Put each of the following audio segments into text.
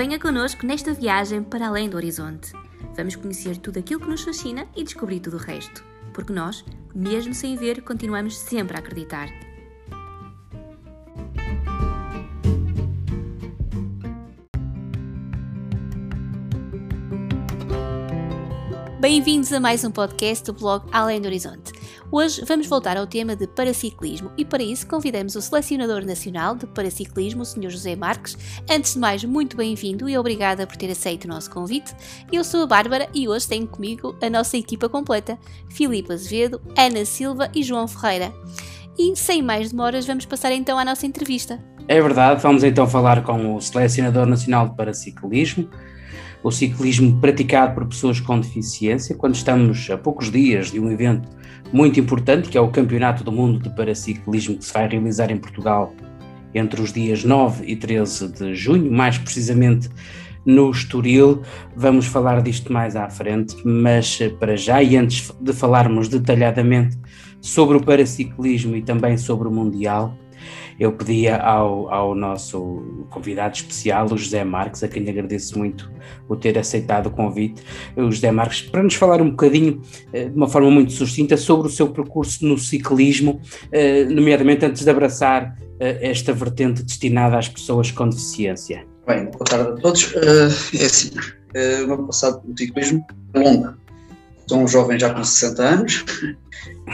Venha connosco nesta viagem para além do horizonte. Vamos conhecer tudo aquilo que nos fascina e descobrir tudo o resto. Porque nós, mesmo sem ver, continuamos sempre a acreditar. Bem-vindos a mais um podcast do blog Além do Horizonte. Hoje vamos voltar ao tema de paraciclismo e para isso convidamos o selecionador nacional de paraciclismo, o Sr. José Marques. Antes de mais, muito bem-vindo e obrigada por ter aceito o nosso convite. Eu sou a Bárbara e hoje tenho comigo a nossa equipa completa: Filipe Azevedo, Ana Silva e João Ferreira. E sem mais demoras, vamos passar então à nossa entrevista. É verdade, vamos então falar com o selecionador nacional de paraciclismo o ciclismo praticado por pessoas com deficiência, quando estamos a poucos dias de um evento muito importante, que é o Campeonato do Mundo de Paraciclismo, que se vai realizar em Portugal entre os dias 9 e 13 de junho, mais precisamente no Estoril. Vamos falar disto mais à frente, mas para já, e antes de falarmos detalhadamente sobre o paraciclismo e também sobre o Mundial, eu pedia ao, ao nosso convidado especial, o José Marques, a quem agradeço muito o ter aceitado o convite, o José Marques, para nos falar um bocadinho, eh, de uma forma muito sucinta, sobre o seu percurso no ciclismo, eh, nomeadamente antes de abraçar eh, esta vertente destinada às pessoas com deficiência. Bem, boa tarde a todos. É assim, o meu passado no ciclismo é longo. Sou um jovem já com 60 anos,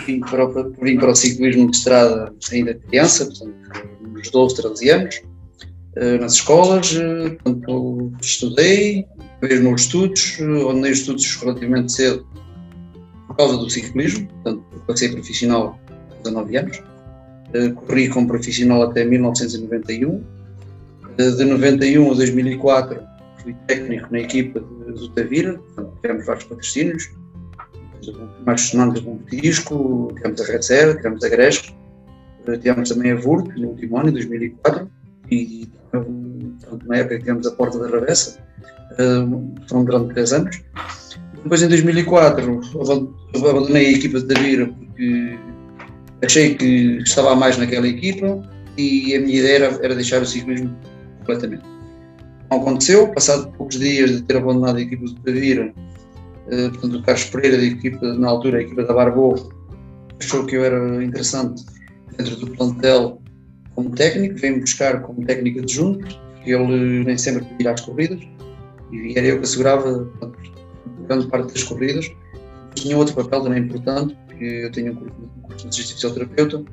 vim para, vim para o ciclismo de estrada ainda criança, portanto, uns 12, 13 anos, eh, nas escolas, eh, portanto, estudei, mesmo nos estudos, andei estudos relativamente cedo por causa do ciclismo, portanto, passei profissional há 19 anos, eh, corri como profissional até 1991, de 91 a 2004 fui técnico na equipa do Tavira, tivemos vários patrocínios, mais sonantes um disco, tivemos a Red Zero, tivemos a Gresco, tivemos também a VURC no último ano, em 2004, e portanto, na época tivemos a Porta da Ravessa, foram durante três anos. Depois, em 2004, abandonei a equipa de Tavira porque achei que estava mais naquela equipa e a minha ideia era, era deixar o ciclismo completamente. Não aconteceu, passado poucos dias de ter abandonado a equipa de Tavira, eh, portanto, o Carlos Pereira, da equipa, na altura, a equipa da Barbou, achou que eu era interessante dentro do plantel como técnico, veio-me buscar como técnico adjunto, que ele nem sempre podia às corridas, e era eu que assegurava grande parte das corridas. Tinha outro papel também importante, porque eu tenho um curso de fisioterapeuta,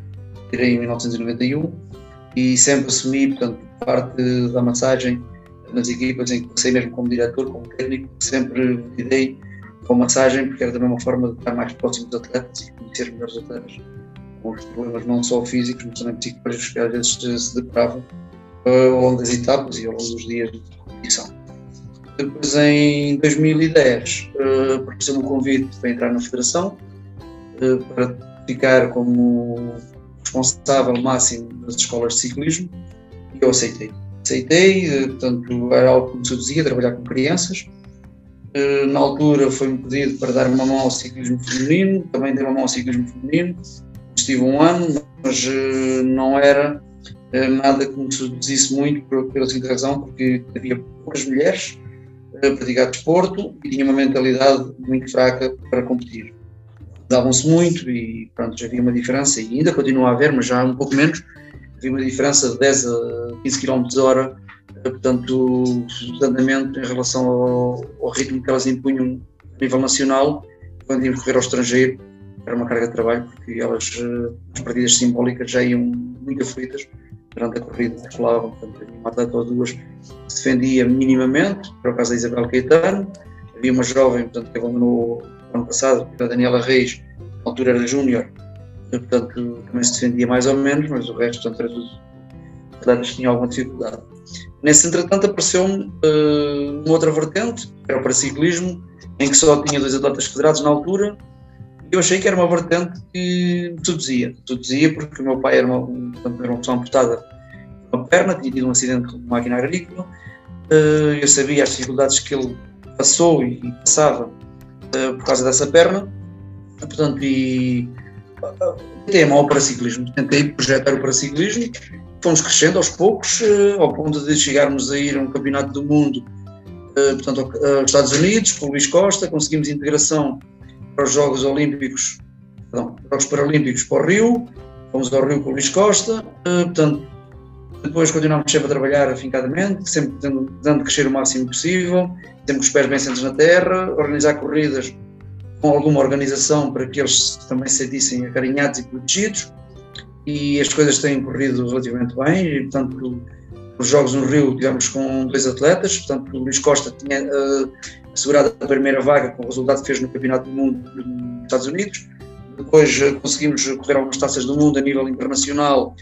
tirei em 1991, e sempre assumi, portanto, parte da massagem nas equipas em que passei mesmo como diretor, como técnico, sempre lidei com massagem, porque era também uma forma de estar mais próximo dos atletas e conhecer melhor os atletas, com os problemas não só físicos, mas também psíquicos que às vezes se deparavam uh, ao longo das etapas e ao longo dos dias de competição. Depois, em 2010, uh, apareceu um convite para entrar na federação, uh, para ficar como responsável máximo das escolas de ciclismo, e eu aceitei. Aceitei, portanto, era algo que me seduzia, trabalhar com crianças, eh, na altura foi-me pedido para dar uma mão ao ciclismo feminino, também dei uma mão ao ciclismo feminino, estive um ano, mas eh, não era eh, nada que me seduzisse muito pela seguinte razão, porque havia poucas mulheres a praticar desporto e tinha uma mentalidade muito fraca para competir. Davam-se muito e pronto, já havia uma diferença, e ainda continua a haver, mas já um pouco menos, havia uma diferença de 10 a 15 km hora portanto, andamento em relação ao, ao, ritmo que elas impunham a nível nacional, quando iam correr ao estrangeiro, era uma carga de trabalho, porque elas, eh, as partidas simbólicas já iam muito aflitas durante a corrida, circulavam, portanto, havia uma atleta ou duas que se defendia minimamente, para o caso da Isabel Caetano, havia uma jovem, portanto, que abandonou no ano passado, a Daniela Reis, na altura era júnior, portanto, também se defendia mais ou menos, mas o resto, portanto, era tudo que tinham alguma dificuldade. Nesse entretanto apareceu-me uh, uma outra vertente, que era o paraciclismo, em que só tinha dois atletas federados na altura, eu achei que era uma vertente que seduzia. Seduzia porque o meu pai era uma, era uma pessoa amputada uma perna, tinha tido um acidente com uma máquina agrícola, uh, eu sabia as dificuldades que ele passou e, passava uh, por causa dessa perna, portanto, e tentei amar o paraciclismo, tentei projetar o paraciclismo, fomos crescendo aos poucos, uh, ao ponto de chegarmos a ir a um campeonato do mundo, uh, portanto, aos Estados Unidos, com o Luís Costa, conseguimos integração para os Jogos Olímpicos, perdão, Jogos Paralímpicos para o Rio, fomos ao Rio com o Luís Costa, portanto, depois continuámos sempre a trabalhar afincadamente, sempre tentando crescer o máximo possível, sempre com os pés bem sentados na terra, organizar corridas com alguma organização para que eles também se sentissem acarinhados e protegidos e as coisas têm corrido relativamente bem e, portanto, os Jogos no Rio tivemos com dois atletas, portanto, o Luís Costa tinha uh, assegurado a primeira vaga com o resultado que fez no Campeonato do Mundo nos Estados Unidos, depois uh, conseguimos correr algumas taças do mundo a nível internacional,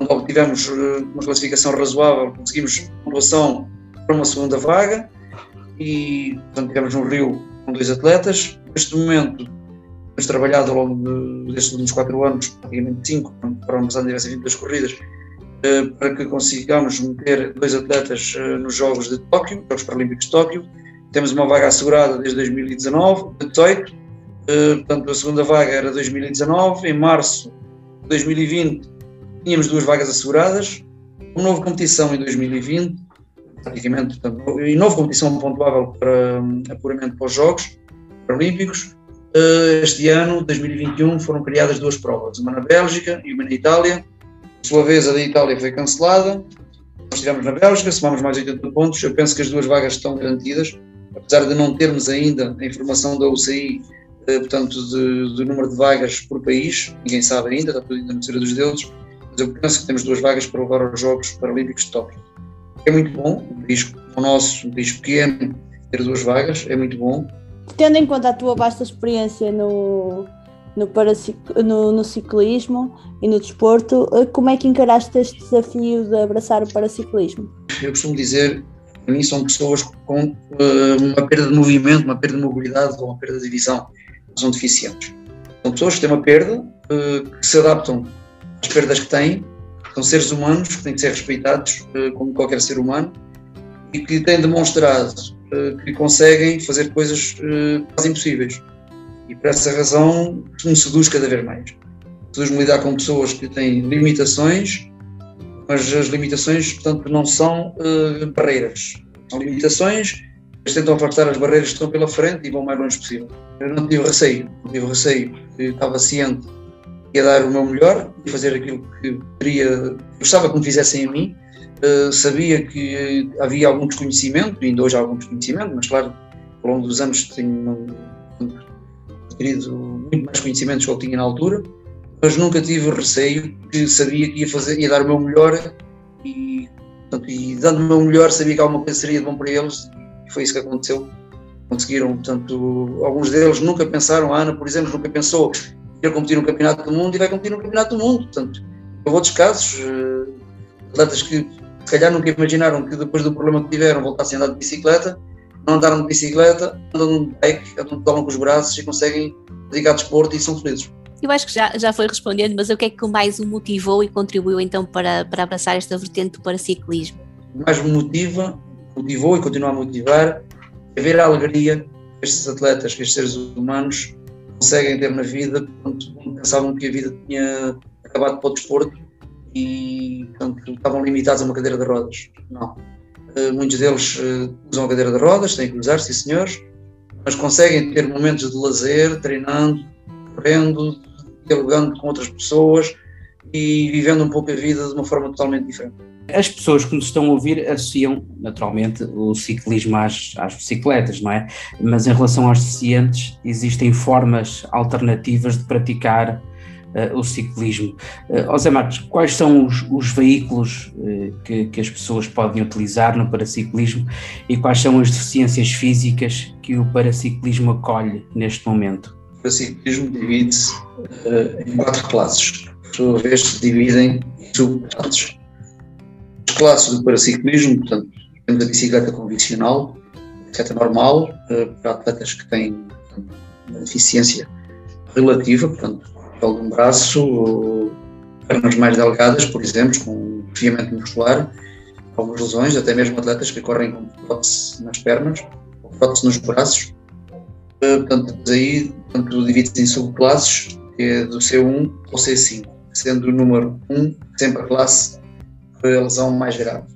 onde obtivemos uh, uma classificação razoável, conseguimos pontuação para uma segunda vaga e, portanto, tivemos no Rio com dois atletas. Neste momento, temos trabalhado ao longo de, destes últimos quatro anos, praticamente cinco, para o ano tivesse 22 corridas, eh, para que consigamos meter dois atletas eh, nos Jogos de Tóquio, Jogos Paralímpicos de Tóquio. Temos uma vaga assegurada desde 2019, de 18, eh, portanto a segunda vaga era 2019, em março de 2020 tínhamos duas vagas asseguradas, uma nova competição em 2020, praticamente, portanto, e nova competição pontuável para hum, apuramento para os Jogos Paralímpicos, este ano, 2021, foram criadas duas provas, uma na Bélgica e uma na Itália. Por sua vez, a da Itália foi cancelada. Nós estivemos na Bélgica, somamos mais 80 pontos. Eu penso que as duas vagas estão garantidas, apesar de não termos ainda a informação da UCI, eh, portanto, do número de vagas por país. Ninguém sabe ainda, está tudo ainda no dos deuses. Mas eu penso que temos duas vagas para levar aos Jogos Paralímpicos de Tóquio. É muito bom, um país o nosso, um país pequeno, ter duas vagas, é muito bom tendo em conta a tua vasta experiência no, no, no, no, ciclismo e no desporto, eh, como é que encaraste este desafio de abraçar o paraciclismo? Eu costumo dizer, para mim são pessoas com uh, uma perda de movimento, uma perda de mobilidade ou uma perda de visão, são deficientes. São pessoas que têm uma perda, uh, que se adaptam às perdas que têm, são seres humanos que têm que ser respeitados uh, como qualquer ser humano e que têm demonstrado eh, que conseguem fazer coisas uh, quase impossíveis. E por essa razão me seduz cada vez mais. Seduz-me lidar com pessoas que têm limitações, mas as limitações, portanto, não são uh, barreiras. São limitações, eles tentam afastar as barreiras que estão pela frente e vão o mais longe possível. Eu não tive receio, não tive receio, estava ciente que ia dar o meu melhor e fazer aquilo que queria, gostava que me fizessem a mim, Uh, sabia que havia algum desconhecimento, ainda hoje há algum desconhecimento, mas claro, ao longo dos anos tenho adquirido muito mais conhecimentos que eu tinha na altura, mas nunca tive receio, que sabia que ia, fazer, ia dar o meu melhor e, portanto, e dando o meu melhor sabia que alguma coisa seria de bom para eles e foi isso que aconteceu. Conseguiram, portanto, alguns deles nunca pensaram, a Ana, por exemplo, nunca pensou que ia competir no Campeonato do Mundo e vai competir no Campeonato do Mundo. Portanto, houve outros casos, atletas que se calhar nunca imaginaram que depois do problema que tiveram voltassem a andar de bicicleta, não andaram de bicicleta, andam de bike, andam com os braços e conseguem dedicar desporto e são felizes. Eu acho que já, já foi respondendo, mas o que é que mais o motivou e contribuiu então para, para abraçar esta vertente do paraciclismo? O mais me motiva, motivou e continua a motivar é ver a alegria que estes atletas, que estes seres humanos conseguem ter na vida quando pensavam que a vida tinha acabado para o desporto e portanto, estavam limitados a uma cadeira de rodas. Não. Uh, muitos deles uh, usam a cadeira de rodas, têm que usar, sim senhores, mas conseguem ter momentos de lazer, treinando, correndo, dialogando com outras pessoas e vivendo um pouco a vida de uma forma totalmente diferente. As pessoas que nos estão a ouvir associam naturalmente o ciclismo às, às bicicletas, não é? Mas em relação aos deficientes, existem formas alternativas de praticar uh, o ciclismo. Uh, José Marcos, quais são os, os veículos uh, que, que, as pessoas podem utilizar no paraciclismo e quais são as deficiências físicas que o paraciclismo acolhe neste momento? O paraciclismo divide-se em quatro classes, por sua vez se dividem em subclasses. As classes do paraciclismo, portanto, temos a bicicleta convencional, a bicicleta normal, para atletas que têm uma deficiência relativa, portanto, pelo de um braço, pernas mais delgadas, por exemplo, com desviamento muscular, algumas lesões, até mesmo atletas que correm com prótese nas pernas, ou prótese nos braços. Eh, portanto, aí portanto, divide-se em subclasses, que é do C1 ao C5, sendo o número 1 sempre a classe a lesão mais grave.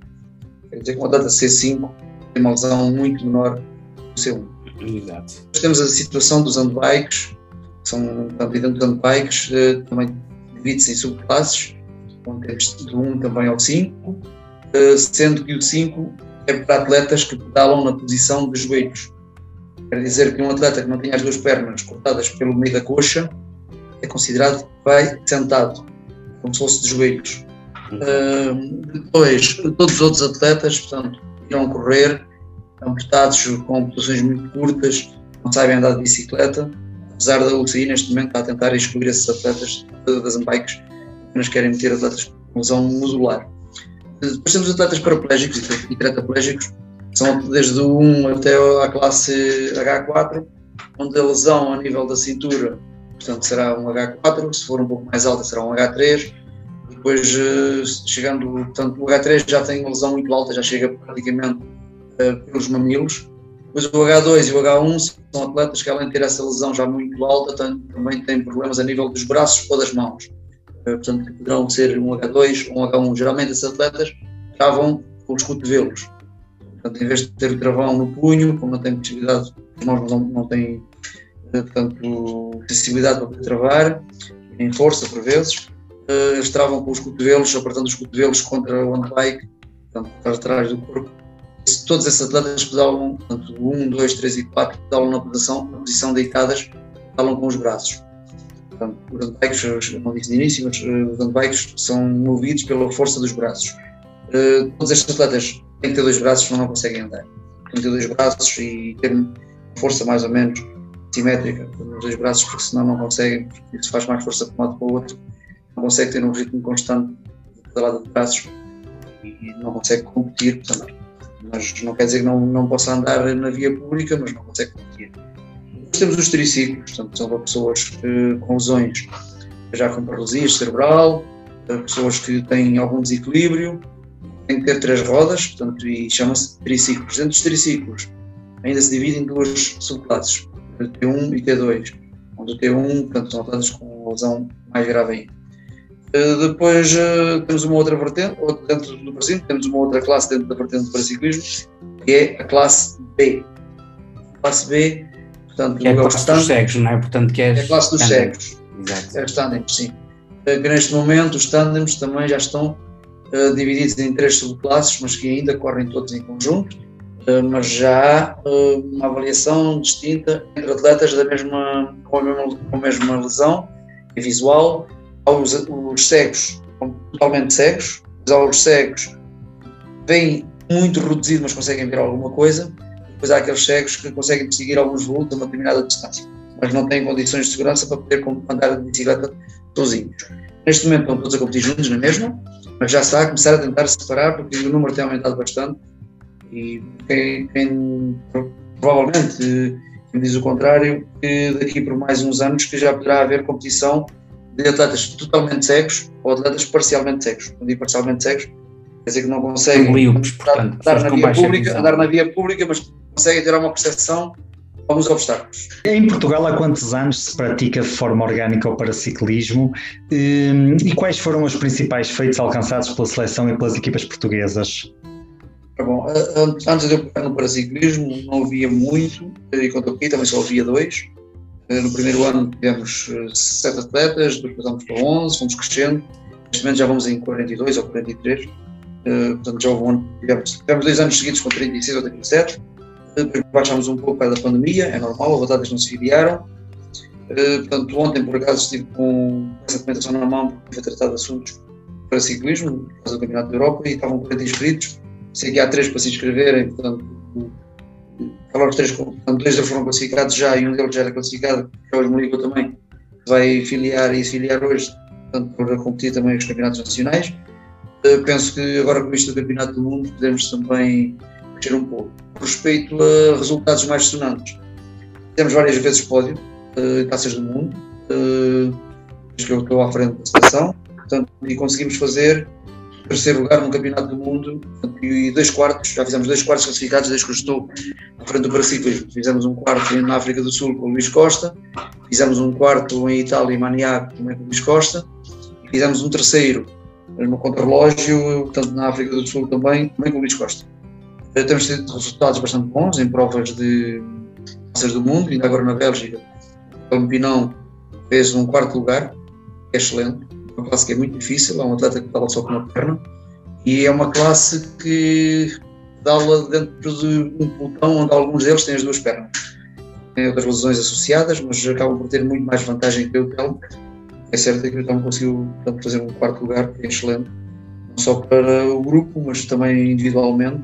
Quer dizer que um atleta C5 tem uma lesão muito menor do C1. Exato. Nós temos a situação dos handbikes, são, dos handbikes, eh, também divide-se em subclasses, do 1 também ao 5, eh, sendo que o 5 é para atletas que pedalam na posição de joelhos. Quer dizer que um atleta que não tem as duas pernas cortadas pelo meio da coxa é considerado vai sentado, como se fosse de joelhos. Uh, depois, todos os outros atletas, portanto, irão correr, amputados com posições muito curtas, não sabem andar de bicicleta, apesar da UCI neste momento está a tentar excluir esses atletas das bikes, apenas querem meter atletas com lesão muscular. Depois temos atletas paraplégicos e tetraplégicos, são desde o 1 até a classe H4, onde a lesão a nível da cintura, portanto, será um H4, se for um pouco mais alta será um H3, depois eh, chegando, portanto, o H3 já tem uma lesão muito alta, já chega praticamente uh, pelos mamilos, depois o H2 e o H1 são atletas que além de ter essa lesão já muito alta, também têm problemas a nível dos braços ou das mãos, uh, portanto, poderão ser um H2 ou um H1, geralmente esses atletas vão com os cotovelos, Portanto, em vez de ter o travão no punho, como não tem possibilidade, as mãos não, não têm eh, portanto, sensibilidade para travar, em força por vezes, uh, eles travam com os cotovelos, apertando os cotovelos contra o handbike, portanto, para trás do corpo. Se todos esses atletas pedalam, portanto, 1, 2, 3 e 4, pedalam na posição, na posição deitadas, pedalam com os braços. Portanto, os handbikes, não disse de início, mas uh, os handbikes são movidos pela força dos braços. Uh, todos estes atletas tem que ter dois braços, senão não conseguem andar. Tem que ter dois braços e ter força mais ou menos simétrica nos dois braços, porque senão não conseguem, porque se faz mais força para um lado para o outro, não consegue ter um ritmo constante de cada lado de braços e não consegue competir também. Mas não quer dizer que não, não possa andar na via pública, mas não consegue competir. Depois temos os triciclos, portanto, são para pessoas que, com lesões já com paralisia cerebral, pessoas que têm algum desequilíbrio, tem que ter três rodas, portanto, e chama-se triciclos. Dentro dos triciclos ainda se divide em duas subclasses, T1 e T2, onde o T1, portanto, são atletas com lesão mais grave ainda. Uh, depois uh, temos uma outra vertente, dentro do Brasil, temos uma outra classe dentro da vertente do paraciclismo, que é a classe B. A classe B, portanto, que é a classe stand, dos cegos, não é? Portanto, que é, é a classe dos cegos. Exato. É os tândems, sim. Uh, que neste momento os tândems também já estão eh, divididos em três subclasses, mas que ainda correm todos em conjunto, uh, mas já há uh, uma avaliação distinta entre atletas da mesma, com, a mesma, com a mesma lesão visual, aos os cegos totalmente cegos, aos cegos vêm muito reduzido, mas conseguem ver alguma coisa, depois há aqueles cegos que conseguem seguir alguns voos a uma determinada distância, mas não têm condições de segurança para poder andar de bicicleta sozinhos. Neste momento estão todos a competir juntos na mesma, mas já está a começar a tentar separar porque o número tem aumentado bastante e quem, quem provavelmente quem diz o contrário, que daqui por mais uns anos que já poderá haver competição de atletas totalmente cegos ou atletas parcialmente cegos. Quando digo parcialmente cegos, quer dizer que não conseguem Líopes, portanto, andar, na via pública, andar na via pública, mas conseguem ter uma percepção alguns obstáculos. Em Portugal, há quantos anos se pratica de forma orgânica o paraciclismo hum, e quais foram os principais feitos alcançados pela seleção e pelas equipas portuguesas? Tá bom, antes de eu pegar no paraciclismo, não havia muito, e quando eu aqui também só havia dois. Eh, no primeiro ano tivemos eh, sete atletas, depois passamos para 11, fomos crescendo. Neste momento já vamos em 42 ou 43. Eh, portanto, já houve um ano, tivemos, tivemos dois anos seguidos com 36 ou 37 depois baixámos um pouco para da pandemia, é normal, as batatas não se filiaram. Uh, portanto, ontem, por acaso, estive com essa documentação na mão, porque foi tratar de assuntos para ciclismo, por causa do Campeonato da Europa, e estavam 40 inscritos. Sei que há três para se inscreverem, portanto, os três, dois já foram classificados já, e um deles já era classificado, que é o Murico também, vai filiar e se filiar hoje, portanto, para competir também os campeonatos nacionais. Uh, penso que agora com isto do Campeonato do Mundo podemos também mexer um pouco respeito a resultados mais sonantes. Temos várias vezes pódio, uh, taças do mundo, uh, que eu estou à frente da seleção, portanto, e conseguimos fazer terceiro lugar no Campeonato do Mundo e dois quartos, já fizemos dois quartos classificados desde que eu estou à frente do paraciclismo. Fizemos um quarto na África do Sul com o Luís Costa, fizemos um quarto em Itália, em Maniac, também com o Luís Costa, e fizemos um terceiro no contrarrelógio, tanto na África do Sul também, também com o Luís Costa. Temos tido resultados bastante bons em provas de taças do mundo, ainda agora na Bélgica. O Pinão fez um quarto lugar, é excelente. Uma classe que é muito difícil, é um atleta que estava só com uma perna. E é uma classe que dá-la dentro de um pelotão onde alguns deles têm as duas pernas. Tem outras lesões associadas, mas acabam por ter muito mais vantagem que o Telmo. É certo que o Telmo conseguiu portanto, fazer um quarto lugar, que é excelente, não só para o grupo, mas também individualmente.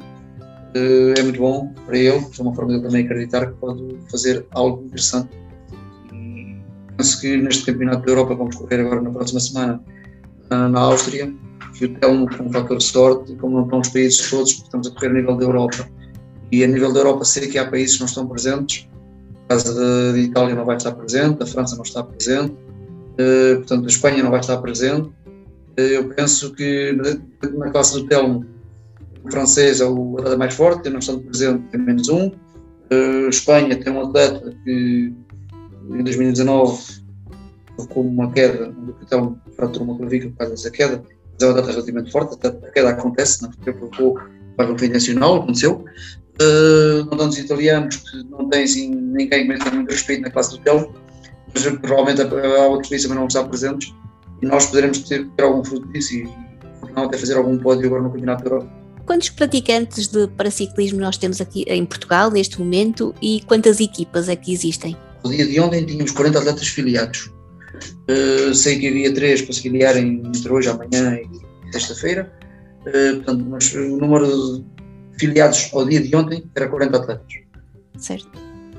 Eh, é muito bom para ele, é uma forma de ele também acreditar que pode fazer algo interessante. Penso que neste Campeonato da Europa, vamos correr agora na próxima semana na Áustria, que o Telmo, com um fator de sorte, como não estão os países todos, estamos a correr a nível da Europa. E a nível da Europa, sei que há países que não estão presentes. A casa da Itália não vai estar presente, a França não está presente, uh, portanto, a Espanha não vai estar presente. Uh, eu penso que na classe do Telmo, o francês é o atleta mais forte, não estando presente, tem menos um. Uh, Espanha tem um atleta que em 2019 com uma queda, o Telmo fraturou uma clavícula por causa dessa queda, é uma data relativamente forte, a queda acontece, não porque provocou para o fim nacional, aconteceu. Uh, não dando os italianos, que não têm assim, ninguém que tem muito respeito na classe do Telmo, mas provavelmente há outros países também não estão presentes e nós poderemos ter, ter algum fruto disso e não até fazer algum pódio agora no Campeonato da Europa. Quantos praticantes de paraciclismo nós temos aqui em Portugal neste momento e quantas equipas é que existem? No dia de ontem tínhamos 40 atletas filiados. Uh, sei que havia três para se filiarem entre hoje, amanhã e sexta-feira. Uh, portanto, mas o número de filiados ao dia de ontem era 40 atletas. Certo.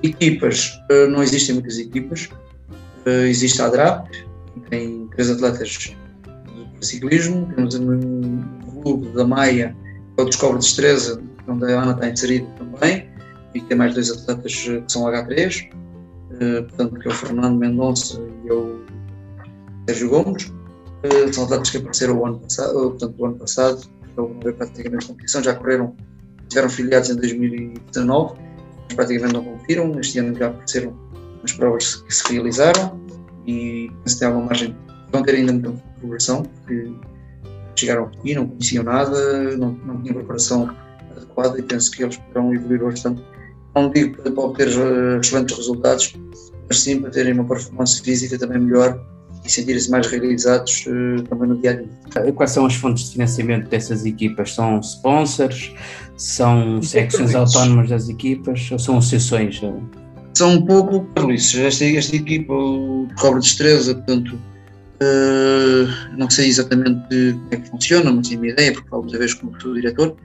Equipas, uh, não existem muitas equipas. existe a ADRAP, que tem três atletas de ciclismo. Temos um clube da Maia, que é o Descobre Destreza, onde a Ana está inserida também. E tem mais dois atletas que são H3. Portanto, que é o Fernando Mendonça e eu Sérgio Gomes, são atletas que apareceram o ano passado, portanto, o ano passado, a ver praticamente competição, já correram, tiveram filiados em 2019, mas praticamente não competiram, este ano já apareceram nas provas que se realizaram e penso que tem alguma margem, vão ter ainda muita progressão, porque chegaram aqui, não conheciam nada, não, não tinham preparação adequada e penso que eles poderão evoluir bastante. Não digo para obter eh, excelentes resultados, mas sim para terem uma performance física também melhor e sentirem-se mais realizados uh, também no dia a dia. Quais são as fontes de financiamento dessas equipas? São sponsors? São secções autónomas das equipas? Ou são associações? São um pouco, Luís. Esta, esta equipa, o Cobra Destreza, portanto, uh, não sei exatamente como é que funciona, mas tenho uma ideia, porque falo muitas vezes como diretor.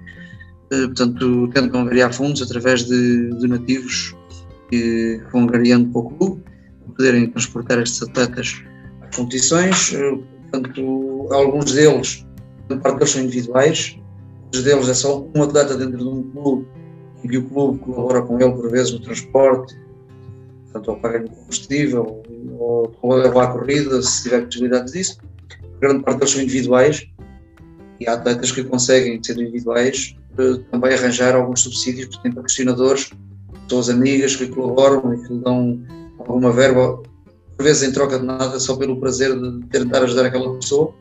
Uh, portanto, tentam angariar fundos através de donativos que vão angariando para o clube, para poderem transportar estes atletas competições, eh, portanto, alguns deles, a parte deles são individuais, muitos deles é só um atleta dentro de um clube que o clube colabora com ele por vezes no transporte, portanto, ou paga-lhe combustível, ou, ou leva à corrida, se tiver possibilidades disso. A grande parte deles são individuais e há atletas que conseguem, sendo individuais, eh, também arranjar alguns subsídios, porque têm patrocinadores, pessoas amigas que colaboram e que lhe dão alguma verba por vezes em troca de nada, só pelo prazer de tentar ajudar aquela pessoa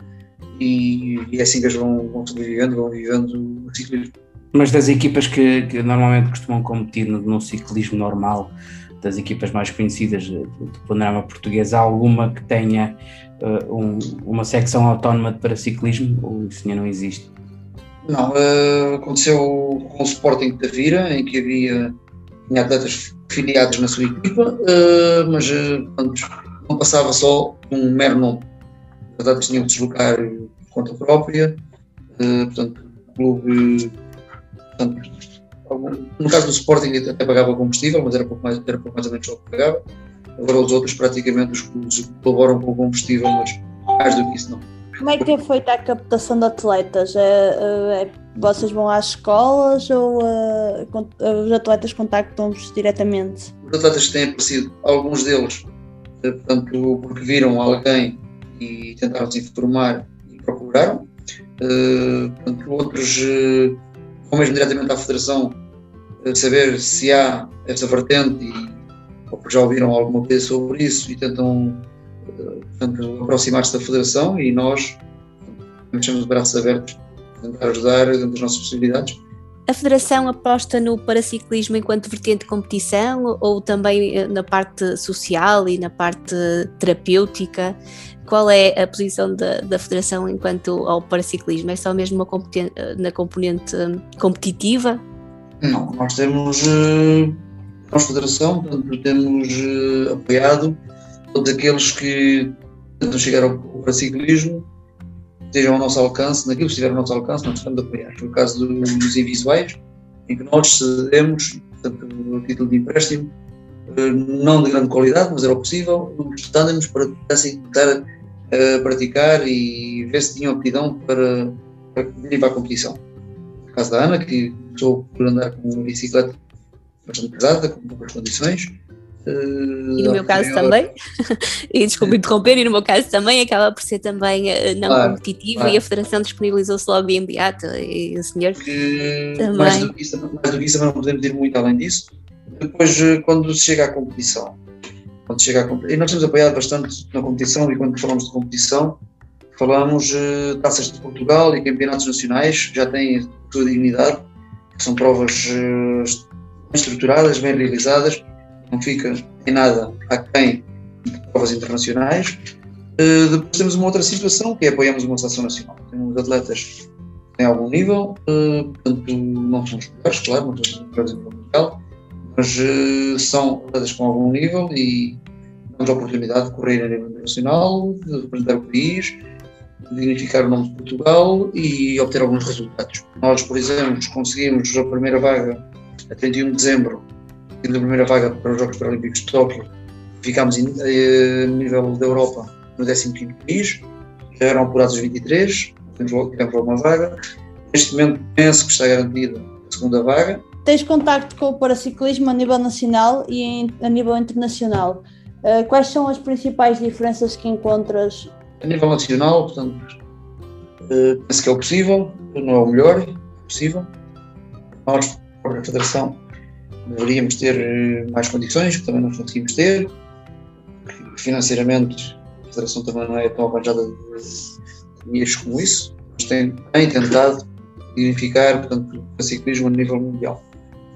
e, e é assim que eles vão, vão sobrevivendo, vão vivendo o ciclismo. Mas das equipas que, que normalmente costumam competir no, no, ciclismo normal, das equipas mais conhecidas do, do panorama português, há alguma que tenha uh, um, uma secção autónoma de paraciclismo ou isso ainda não existe? Não, uh, aconteceu com o Sporting de Tavira, em que havia tinha atletas filiados na sua equipa, uh, mas uh, não passava só um mero nome. Os atletas tinham que deslocar por conta própria, portanto, o clube, portanto, no caso do Sporting até pagava combustível, mas era pouco mais, era pouco mais ou menos só que pagava. Agora os outros praticamente os clubes colaboram com o combustível, mas mais do que isso não. Como é que é feita a captação de atletas? É, é, é vocês vão às escolas ou uh, os atletas contactam-vos diretamente? Os atletas têm aparecido, alguns deles, eh, portanto, porque viram alguém e tentaram se informar e procuraram. Uh, portanto, outros vão mesmo diretamente à Federação saber se há essa vertente e, ou já ouviram alguma coisa sobre isso e tentam portanto, aproximar-se da Federação e nós temos os braços abertos para tentar ajudar dentro das nossas possibilidades. A Federação aposta no paraciclismo enquanto vertente de competição ou também eh, na parte social e na parte terapêutica? Qual é a posição da, da Federação enquanto ao paraciclismo? É só mesmo componente, na componente hum, competitiva? Não, nós temos, eh, nós Federação, portanto, temos eh, apoiado todos aqueles que tentam chegar ao paraciclismo estejam ao nosso alcance, naquilo que estiver ao nosso alcance, nós estamos a apoiar. Foi o caso dos invisuais, em que nós cedemos, portanto, o título de empréstimo, eh, não de grande qualidade, mas era o possível, estando-nos para assim, tentar praticar e ver se tinham aptidão para, para ir para a competição. No caso da Ana, que começou por andar com uma bicicleta bastante pesada, com poucas condições, e no meu caso também, e desculpe interromper, e no meu caso também acaba por ser também uh, não claro, competitivo claro. e a Federação disponibilizou-se logo de imediato e o senhor que, também. Mais do, que isso, mais do que isso, não podemos ir muito além disso. Depois, eh, quando se chega à competição, quando chega à e nós temos apoiado bastante na competição, e quando falamos de competição, falamos uh, taças de Portugal e campeonatos nacionais, já têm a sua dignidade, são provas uh, estruturadas, bem realizadas, não fica em nada aquém de provas internacionais. Uh, depois temos uma outra situação que é apoiamos uma seleção nacional. Temos atletas têm algum nível, uh, portanto não são os melhores, claro, não são os melhores em mundial, mas uh, são atletas com algum nível e damos a oportunidade de correr a nível internacional, de representar o país, de dignificar o nome de Portugal e obter alguns resultados. Nós, por exemplo, conseguimos a primeira vaga a 31 de dezembro na primeira vaga para os Jogos Paralímpicos de Tóquio, ficámos em, eh, nível da Europa no 15 país, já eram apurados os 23, tivemos, tivemos logo uma vaga. Neste momento penso que está garantida a segunda vaga. Tens contacto com o paraciclismo a nível nacional e a nível internacional. Uh, quais são as principais diferenças que encontras? A nível nacional, portanto, uh, penso que é o possível, não é o melhor, é possível. Nós, a Federação, deveríamos ter eh, mais condições, que também não conseguimos ter. Financeiramente, a Federação também não é tão arranjada de dinheiros como isso, mas tem, tem tentado dignificar portanto, o ciclismo a nível mundial.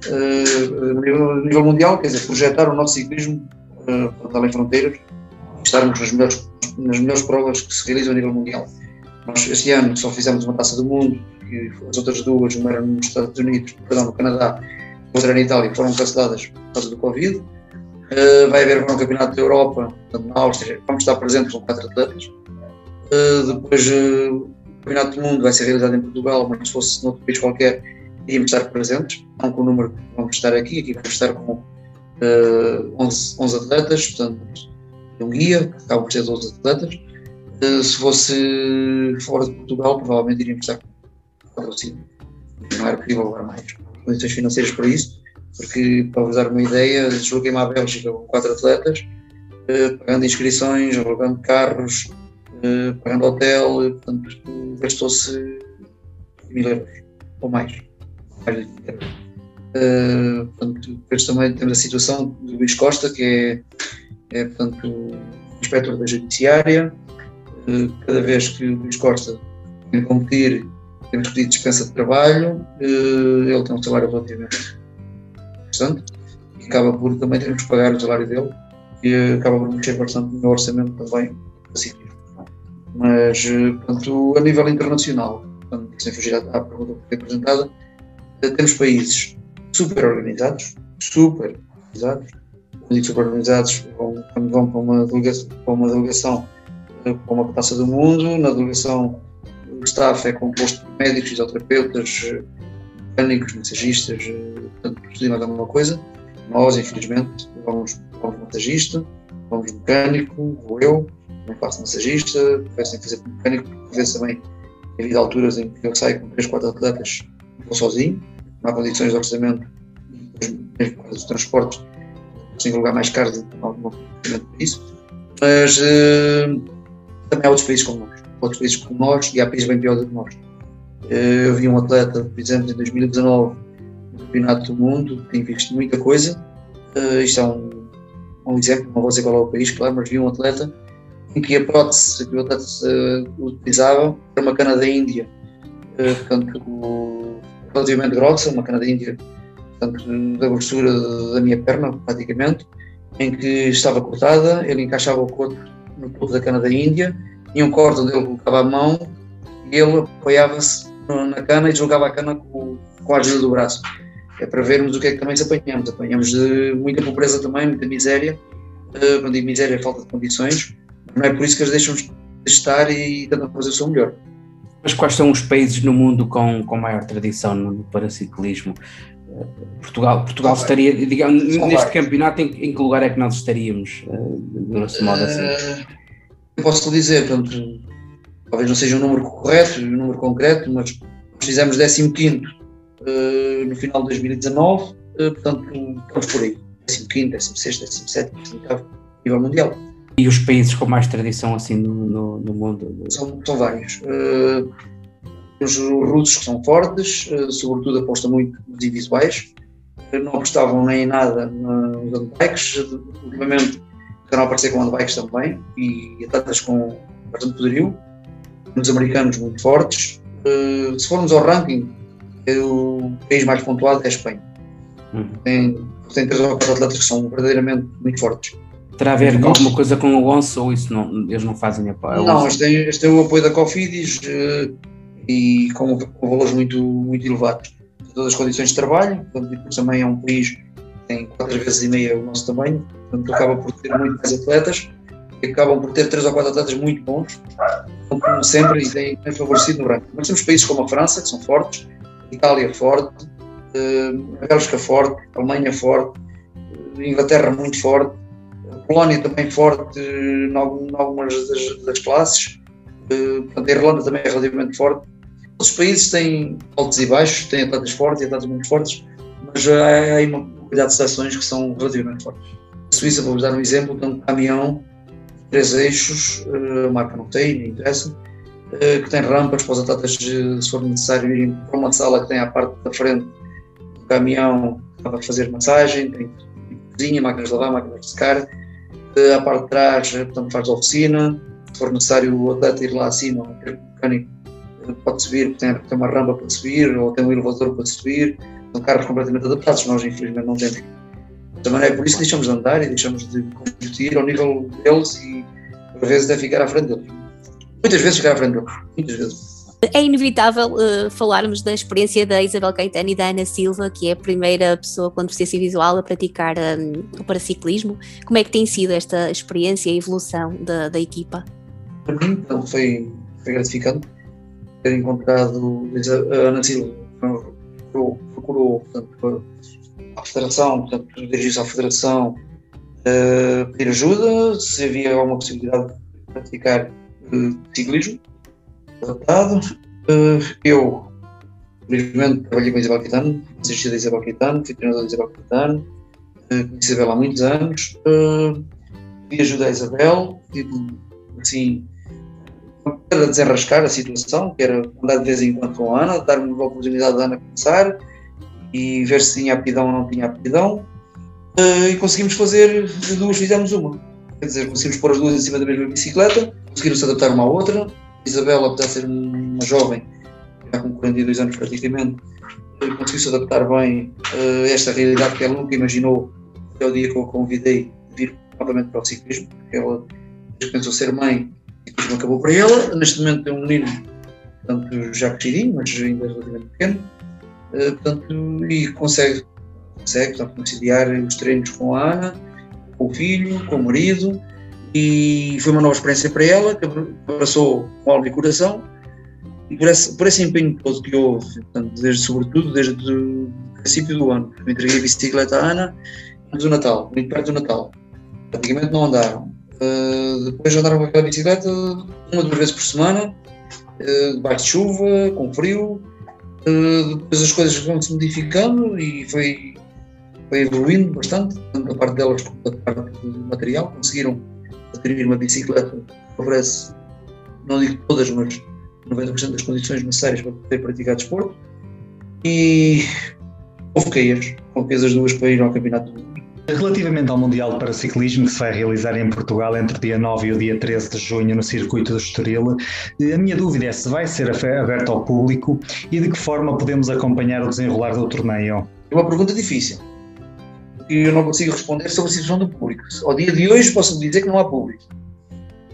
Uh, a, nível, a nível mundial, quer dizer, projetar o nosso ciclismo uh, além fronteiras estarmos nas melhores, nas melhores provas que se realizam a nível mundial. Nós este ano só fizemos uma taça do mundo, e as outras duas, uma era nos Estados Unidos, perdão, no Canadá, outra na Itália, foram canceladas por causa do Covid. Uh, vai haver um campeonato da Europa, na Áustria, vamos estar presentes com quatro atletas. Uh, depois, uh, o campeonato do mundo vai ser realizado em Portugal, mas se fosse noutro país qualquer, iríamos estar presentes, não com o número que vamos estar aqui, aqui vamos estar com 11, 11 atletas, portanto, um guia, que acaba por ser 12 atletas. se fosse fora de Portugal, provavelmente iríamos estar com 4 ou 5. Não era possível agora mais condições financeiras para isso, porque, para vos dar uma ideia, desloquei-me à Bélgica com quatro atletas, eh, pagando inscrições, alugando carros, eh, pagando hotel, portanto, gastou-se mil euros ou mais. mais. Uh, portanto, depois também temos a situação do Luís Costa, que é, é portanto, inspetor da Judiciária. Cada vez que o Luís Costa vem competir, temos pedido dispensa de trabalho, eh, ele tem um salário relativamente bastante e acaba por também termos que pagar o salário dele e acaba por mexer bastante no orçamento também assim. Mas, eh, portanto, a nível internacional, portanto, sem fugir à, pergunta que foi apresentada, eh, temos países super organizados, super organizados, digo super organizados, quando vão para uma delegação, para uma, delegação, para uma taça do mundo, na delegação o staff é composto por médicos, fisioterapeutas, mecânicos, massagistas, portanto, tudo mais alguma coisa. Nós, infelizmente, vamos, vamos massagista, vamos mecânico, vou eu, não faço massagista, peço em fazer mecânico, porque às vezes também a alturas em que eu saio com 3, 4 atletas, vou sozinho, não há condições de orçamento, mesmo por dos transportes, sem lugar mais caro de algum isso. Mas uh, também há outros países como nós outros países como nós e há países bem piores do que nós. Eh, eu vi um atleta, por exemplo, em 2019, no Campeonato do Mundo, tem visto muita coisa. Uh, isto é um, um exemplo, não vou dizer qual é o país, claro, mas vi um atleta em que a prótese que o atleta utilizava era uma cana da Índia, portanto, relativamente grossa, uma cana da Índia, portanto, da grossura da minha perna, praticamente, em que estava cortada, ele encaixava o corpo no topo da cana da Índia, e um corte onde ele colocava a mão e ele apoiava-se na cana e deslocava a cana com, com a ajuda do braço. É para vermos o que é que também se apanhamos. Apanhamos de muita pobreza também, muita miséria. Uh, quando digo miséria, é falta de condições. Não é por isso que eles deixam de estar e tentam fazer o seu melhor. Mas quais são os países no mundo com, com maior tradição no paraciclismo? Portugal, Portugal estaria, digamos, neste vários. campeonato, em, em, que lugar é que nós estaríamos, grosso modo assim? Uh, posso lhe dizer, portanto, talvez não seja um número correto, um número concreto, mas fizemos 15 uh, no final de 2019, uh, portanto, estamos por aí. 15, 16, 17, 18, nível mundial. E os países com mais tradição assim no, no, no mundo? São, são vários. Uh, os russos que são fortes, sobretudo aposta muito nos individuais, não apostavam nem em nada nos handbikes, ultimamente estão a aparecer com handbikes também e atletas com bastante poderio, os americanos muito fortes. Uh, se formos ao ranking, é o país mais pontuado é a Espanha. Uhum. Tem, tem três ou quatro atletas que são verdadeiramente muito fortes. Terá a ver com alguma coisa com o ONCE ou isso não, eles não fazem a Não, este tem, este tem o apoio da Cofidis uh, e com, com, valores muito, muito elevados. Todas as condições de trabalho, portanto, também é um país tem quatro vezes e meia o nosso tamanho, portanto acaba por ter muitos atletas e acabam por ter três ou quatro atletas muito bons, como sempre, e têm, favorecido no ranking. Mas temos países como a França, que são fortes, Itália forte, a Bélgica forte, a Alemanha forte, a Inglaterra muito forte, a Polónia também forte em algumas das, das classes, portanto, a Irlanda também é relativamente forte. Os países têm altos e baixos, têm atletas fortes e atletas muito fortes, mas há aí uma quantidade de seleções que são relativamente fortes. A Suíça, vou-vos dar um exemplo, tem um caminhão, três eixos, eh, a marca não tem, nem interessa, eh, que tem rampas para os atletas, se for necessário, irem para uma sala que tem à parte da frente do caminhão para fazer massagem, tem cozinha, máquinas de lavar, máquinas de secar, eh, à parte de trás, portanto, faz oficina, se for necessário o atleta ir lá acima, ter mecânico pode subir, tem uma rampa para subir, ou tem um elevador para subir, são carros completamente adaptados, nós infelizmente não temos. Também é por isso que deixamos de andar e deixamos de competir ao nível deles e por vezes até ficar à frente deles. Muitas vezes ficar à frente deles, muitas vezes. É inevitável uh, falarmos da experiência da Isabel Caetano e da Ana Silva, que é a primeira pessoa com deficiência visual a praticar um, o paraciclismo. Como é que tem sido esta experiência e evolução da, da equipa? Para mim, então, foi, foi gratificante ter encontrado a Ana Silva, procurou, portanto, a Federação, portanto, dirigiu-se à Federação uh, pedir ajuda, se havia alguma possibilidade de praticar uh, ciclismo adaptado. Uh, eu, felizmente, trabalhei com a Isabel Quitano, assisti a Isabel Quitano, fui treinador da Isabel Quitano, uh, conheci a Isabel há muitos anos, pedi ajuda à Isabel, tipo, assim, para desenrascar a situação, que era andar de vez em quando com a Ana, dar-me a oportunidade da Ana começar e ver se tinha aptidão ou não tinha aptidão. Uh, e conseguimos fazer, de duas fizemos uma. Quer dizer, conseguimos pôr as duas em cima da mesma bicicleta, conseguiram se adaptar uma à outra. Isabela, apesar de ser uma jovem, já com 42 anos praticamente, uh, conseguiu se adaptar bem uh, a esta realidade que ela nunca imaginou até o dia que eu a convidei de vir novamente para o ciclismo, porque ela pensou ser mãe ciclismo acabou para ela. Neste momento tem um menino, portanto, já crescidinho, mas ainda relativamente pequeno, uh, portanto, e consegue, consegue portanto, conciliar os treinos com a Ana, com o filho, com o marido, e foi uma nova experiência para ela, que abraçou com alma e coração, e por esse, por esse empenho todo que houve, portanto, desde, sobretudo desde o princípio do ano, eu entreguei a bicicleta à Ana antes do Natal, muito perto do Natal. Praticamente não andaram. Uh, depois andaram com aquela bicicleta uma, duas vezes por semana, uh, debaixo de chuva, com frio. Uh, depois as coisas vão se modificando e foi, foi evoluindo bastante, tanto da parte delas como da parte do material. Conseguiram adquirir uma bicicleta que oferece, não digo todas, mas 90% das condições necessárias para poder praticar desporto. E houve queias, com as duas para ir ao Campeonato Relativamente ao Mundial de Paraciclismo, que se vai realizar em Portugal entre o dia 9 e o dia 13 de junho no circuito do Estoril, a minha dúvida é se vai ser aberto ao público e de que forma podemos acompanhar o desenrolar do torneio. É uma pergunta difícil e eu não consigo responder sobre a situação do público. Ao dia de hoje posso dizer que não há público.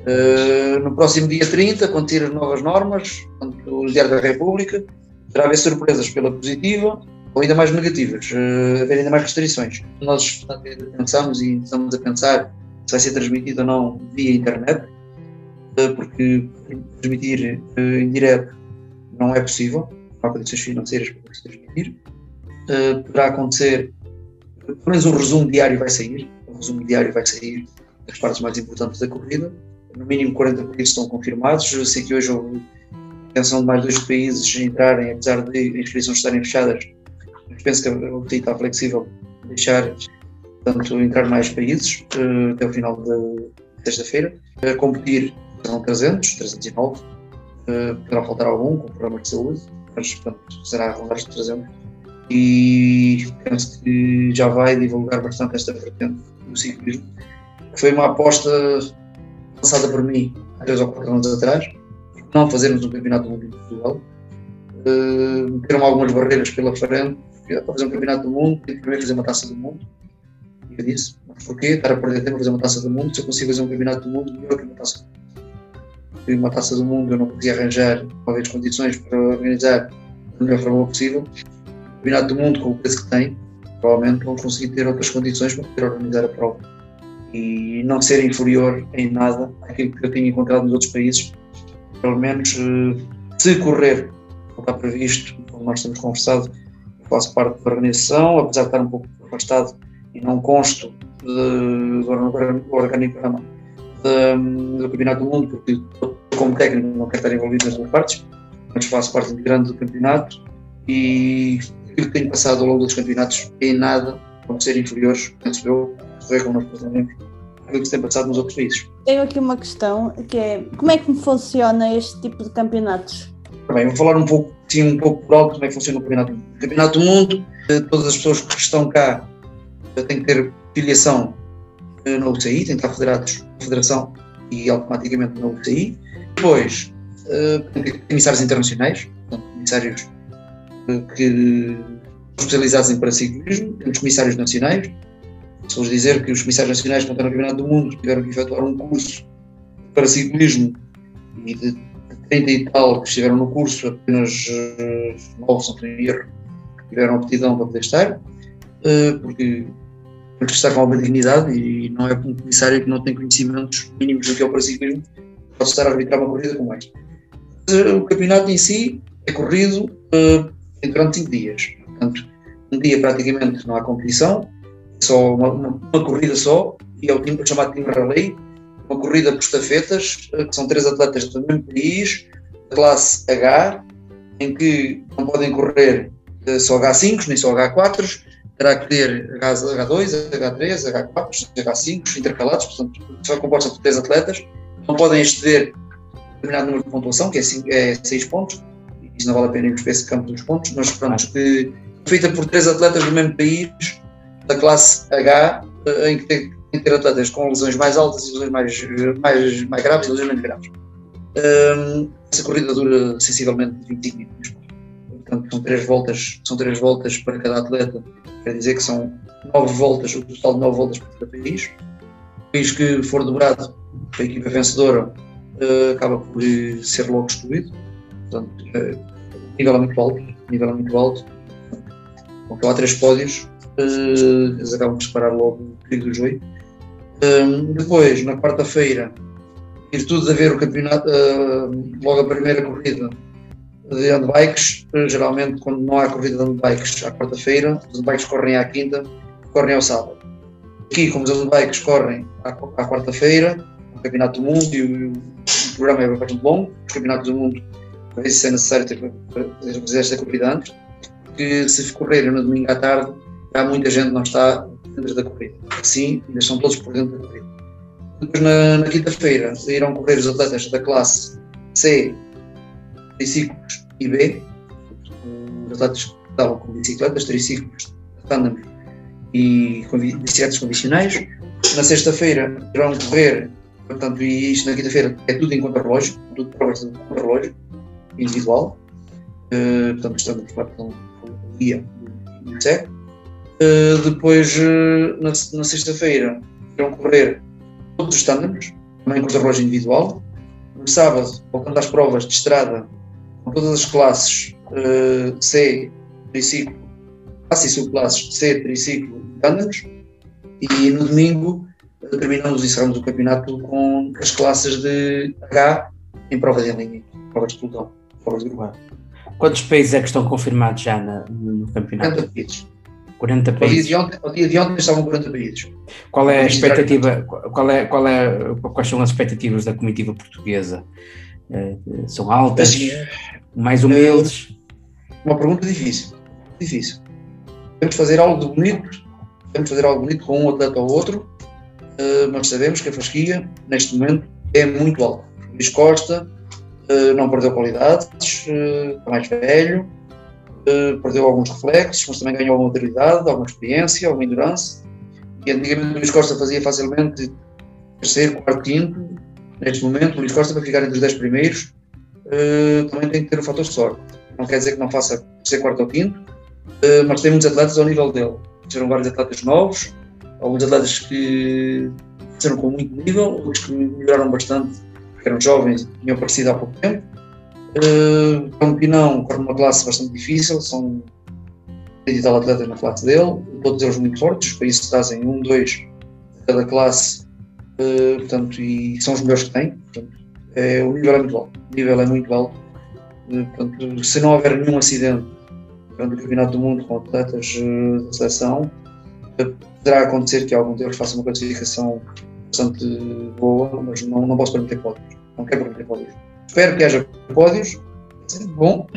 Uh, no próximo dia 30, quando tiver as novas normas, o Diário da República, terá haver surpresas pela positiva ou ainda mais negativas, uh, haver ainda mais restrições. Nós pensamos e estamos a pensar se vai ser transmitido ou não via internet, uh, porque transmitir uh, em direto não é possível, não há condições financeiras para se transmitir. Uh, poderá acontecer, pelo menos um resumo diário vai sair, um resumo diário vai sair das partes mais importantes da corrida. No mínimo 40 países estão confirmados. Eu sei que hoje houve intenção de mais dois países entrarem, apesar de inscrições estarem fechadas, penso que o TI está flexível deixar portanto, entrar mais países uh, até o final de sexta-feira. A competir serão 300, 309. Uh, poderá faltar algum com problemas de saúde, mas portanto, será a rondar os 300. E penso que já vai divulgar bastante esta vertente do ciclismo. Foi uma aposta lançada por mim há 3 ou 4 anos atrás, não fazermos um campeonato do mundo de Portugal. Uh, meteram algumas barreiras pela frente para fazer um campeonato do mundo, tenho que primeiro fazer uma taça do mundo. E eu disse, mas porquê estar a perder tempo a fazer uma taça do mundo se eu consigo fazer um campeonato do mundo melhor que uma taça do mundo? E uma taça do mundo eu não podia arranjar talvez condições para organizar da melhor forma possível. O campeonato do mundo, com o preço que tem, provavelmente vamos conseguir ter outras condições para poder organizar a prova. E não ser inferior em nada àquilo que eu tenho encontrado nos outros países. Pelo menos, eh, se correr, como está previsto, como nós temos conversado, faço parte da organização, apesar de estar um pouco afastado e não consto do organigrama do Campeonato do Mundo, porque como técnico não quero estar envolvido nas duas partes, mas faço parte integrante do campeonato e aquilo que tenho passado ao longo dos campeonatos em nada pode ser inferiores, penso eu, correr como nós aquilo que se tem passado nos outros países. Tenho aqui uma questão que é como é que funciona este tipo de campeonatos? Bem, vou falar um pouco, sim, um pouco por alto como é que funciona o Campeonato do Mundo. O Campeonato do Mundo, eh, todas as pessoas que estão cá eh, têm que ter filiação eh, na UCI, têm que estar federados na Federação e automaticamente na UCI. Depois, comissários internacionais, portanto, comissários que especializados em paraciclismo, temos comissários nacionais. Se vos dizer que os comissários nacionais que estão no Campeonato do Mundo tiveram que efetuar um curso de paraciclismo e de 30 e tal que estiveram no curso, apenas uh, 9, se não tenho erro, que tiveram aptidão para poder estar, uh, porque temos que estar com alguma dignidade e não é um comissário que não tem conhecimentos mínimos do que é o paraciclismo, pode estar a arbitrar uma corrida como esta. Uh, o campeonato em si é corrido uh, durante 5 dias, portanto, um dia praticamente não há competição, é só uma, uma, uma corrida só, e é o time chamado time rally, uma corrida por estafetas, eh, que são três atletas do mesmo país, classe H, em que não podem correr eh, só H5, nem só H4, terá que ter H2, H3, H4, H5 intercalados, portanto, só composta por três atletas, não podem exceder determinado número de pontuação, que é 6 é seis pontos, isso não vale a pena irmos para esse campo dos pontos, mas pronto, que, feita por três atletas do mesmo país, da classe H, eh, em que tem tem que ter atletas com lesões mais altas e lesões mais, mais, mais graves e lesões menos graves. Um, essa corrida dura sensivelmente 25 minutos. Portanto, são três voltas, são três voltas para cada atleta. Quer dizer que são nove voltas, o total de nove voltas para cada país. O país que for dobrado a equipa vencedora uh, acaba por ser logo excluído. Portanto, uh, o nível é muito alto. Nível é muito alto. Então, há três pódios, uh, eles acabam por separar logo o trigo do joio. Depois, na quarta-feira, virtude de haver o campeonato, logo a primeira corrida de handbikes, uh, geralmente quando não há corrida de handbikes à quarta-feira, os handbikes correm à quinta, correm ao sábado. Aqui, como os handbikes correm à, quarta-feira, o Campeonato do Mundo, e o, programa é bastante longo, os Campeonatos do Mundo, ver se é necessário ter, esta corrida antes, que se correrem no domingo à tarde, há muita gente não está dentro da corrida. Sim, ainda estão todos por dentro da corrida. Depois, na, na quinta-feira, irão correr os atletas da classe C, triciclos e B, os atletas que estavam com bicicletas, triciclos, tândanos e bicicletas convencionais. Na sexta-feira irão correr, portanto, e isto na quinta-feira é tudo em contra-relógio, tudo provas de contra-relógio individual. Uh, portanto, estamos com o dia do INSEC. Uh, depois, uh, na, na sexta-feira, irão correr todos os tândanos, também contra-relógio individual. No sábado, voltando às provas de estrada, com todas as classes uh, C, triciclo, classe e subclasses C, triciclo e tândanos. E no domingo, terminamos e encerramos o campeonato com as classes de H em prova de linha, prova de pelotão, provas de grupo. Quantos países é que estão confirmados já na, no campeonato? 40 países. 40 países. Ao dia de ontem, ao dia de ontem estavam 40 países. Qual é a expectativa? Qual é, qual é, quais são as expectativas da comitiva portuguesa? Eh, são altas? Assim, mais humildes? Uma pergunta difícil. Difícil. Temos de fazer algo de bonito, temos de fazer algo bonito com um atleta ou outro, eh, mas sabemos que a fasquia, neste momento, é muito alta. Luís Costa eh, não perdeu qualidades, está mais velho, perdeu alguns reflexos, mas também ganhou alguma maturidade, alguma experiência, alguma endurance. E antigamente o Luís Costa fazia facilmente terceiro, quarto, quinto. Neste momento, o Luís Costa, para ficar entre os 10 primeiros, uh, também tem que ter o fator sorte. Não quer dizer que não faça terceiro, quarto ou quinto, uh, mas tem muitos atletas ao nível dele. Serão vários atletas novos, alguns atletas que fizeram com muito nível, outros que melhoraram bastante, porque eram jovens e tinham aparecido há pouco tempo. Uh, Campinão corre uma classe bastante difícil, são 30 tal atletas na classe dele, todos eles muito fortes, os países trazem um, dois cada classe, uh, portanto, e são os melhores que têm. Portanto, é, o nível é muito alto. O nível é muito alto. Uh, portanto, se não houver nenhum acidente durante o Campeonato do Mundo com atletas uh, da seleção, poderá acontecer que algum deles faça uma classificação bastante boa, mas não, não posso permitir pódios. Não quero permitir pódios. Espero que haja pódios, bom,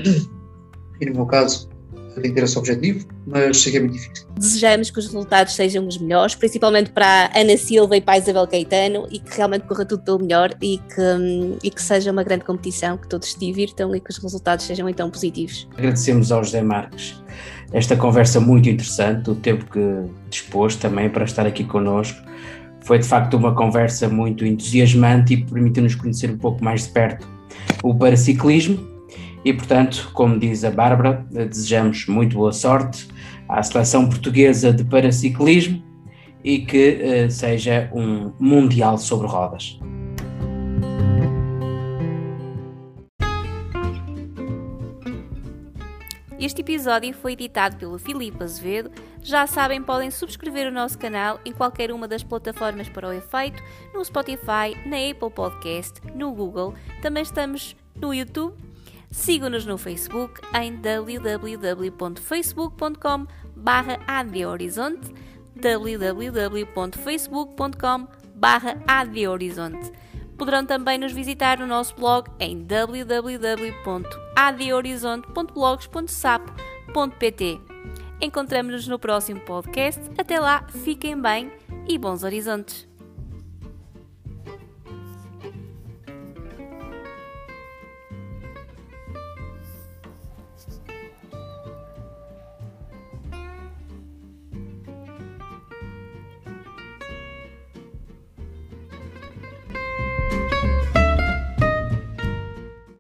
e no meu caso, tem que ter esse objetivo, mas sei que é muito difícil. Desejamos que os resultados sejam os melhores, principalmente para Ana Silva e para a Isabel Caetano, e que realmente corra tudo pelo melhor e que, e que seja uma grande competição, que todos se divirtam e que os resultados sejam então positivos. Agradecemos ao José Marques esta conversa muito interessante, o tempo que dispôs também para estar aqui connosco. Foi de facto uma conversa muito entusiasmante e permitiu-nos conhecer um pouco mais de perto o paraciclismo e, portanto, como diz a Bárbara, desejamos muito boa sorte à seleção portuguesa de paraciclismo e que uh, seja um Mundial sobre rodas. Este episódio foi editado pelo Filipe Azevedo. Já sabem, podem subscrever o nosso canal em qualquer uma das plataformas para o efeito, no Spotify, na Apple Podcast, no Google. Também estamos no YouTube. Sigam-nos no Facebook em www.facebook.com barra www.facebook.com barra Poderão também nos visitar no nosso blog em www.adhorizonte.blogs.sapo.pt Encontramos-nos no próximo podcast. Até lá, fiquem bem e bons horizontes!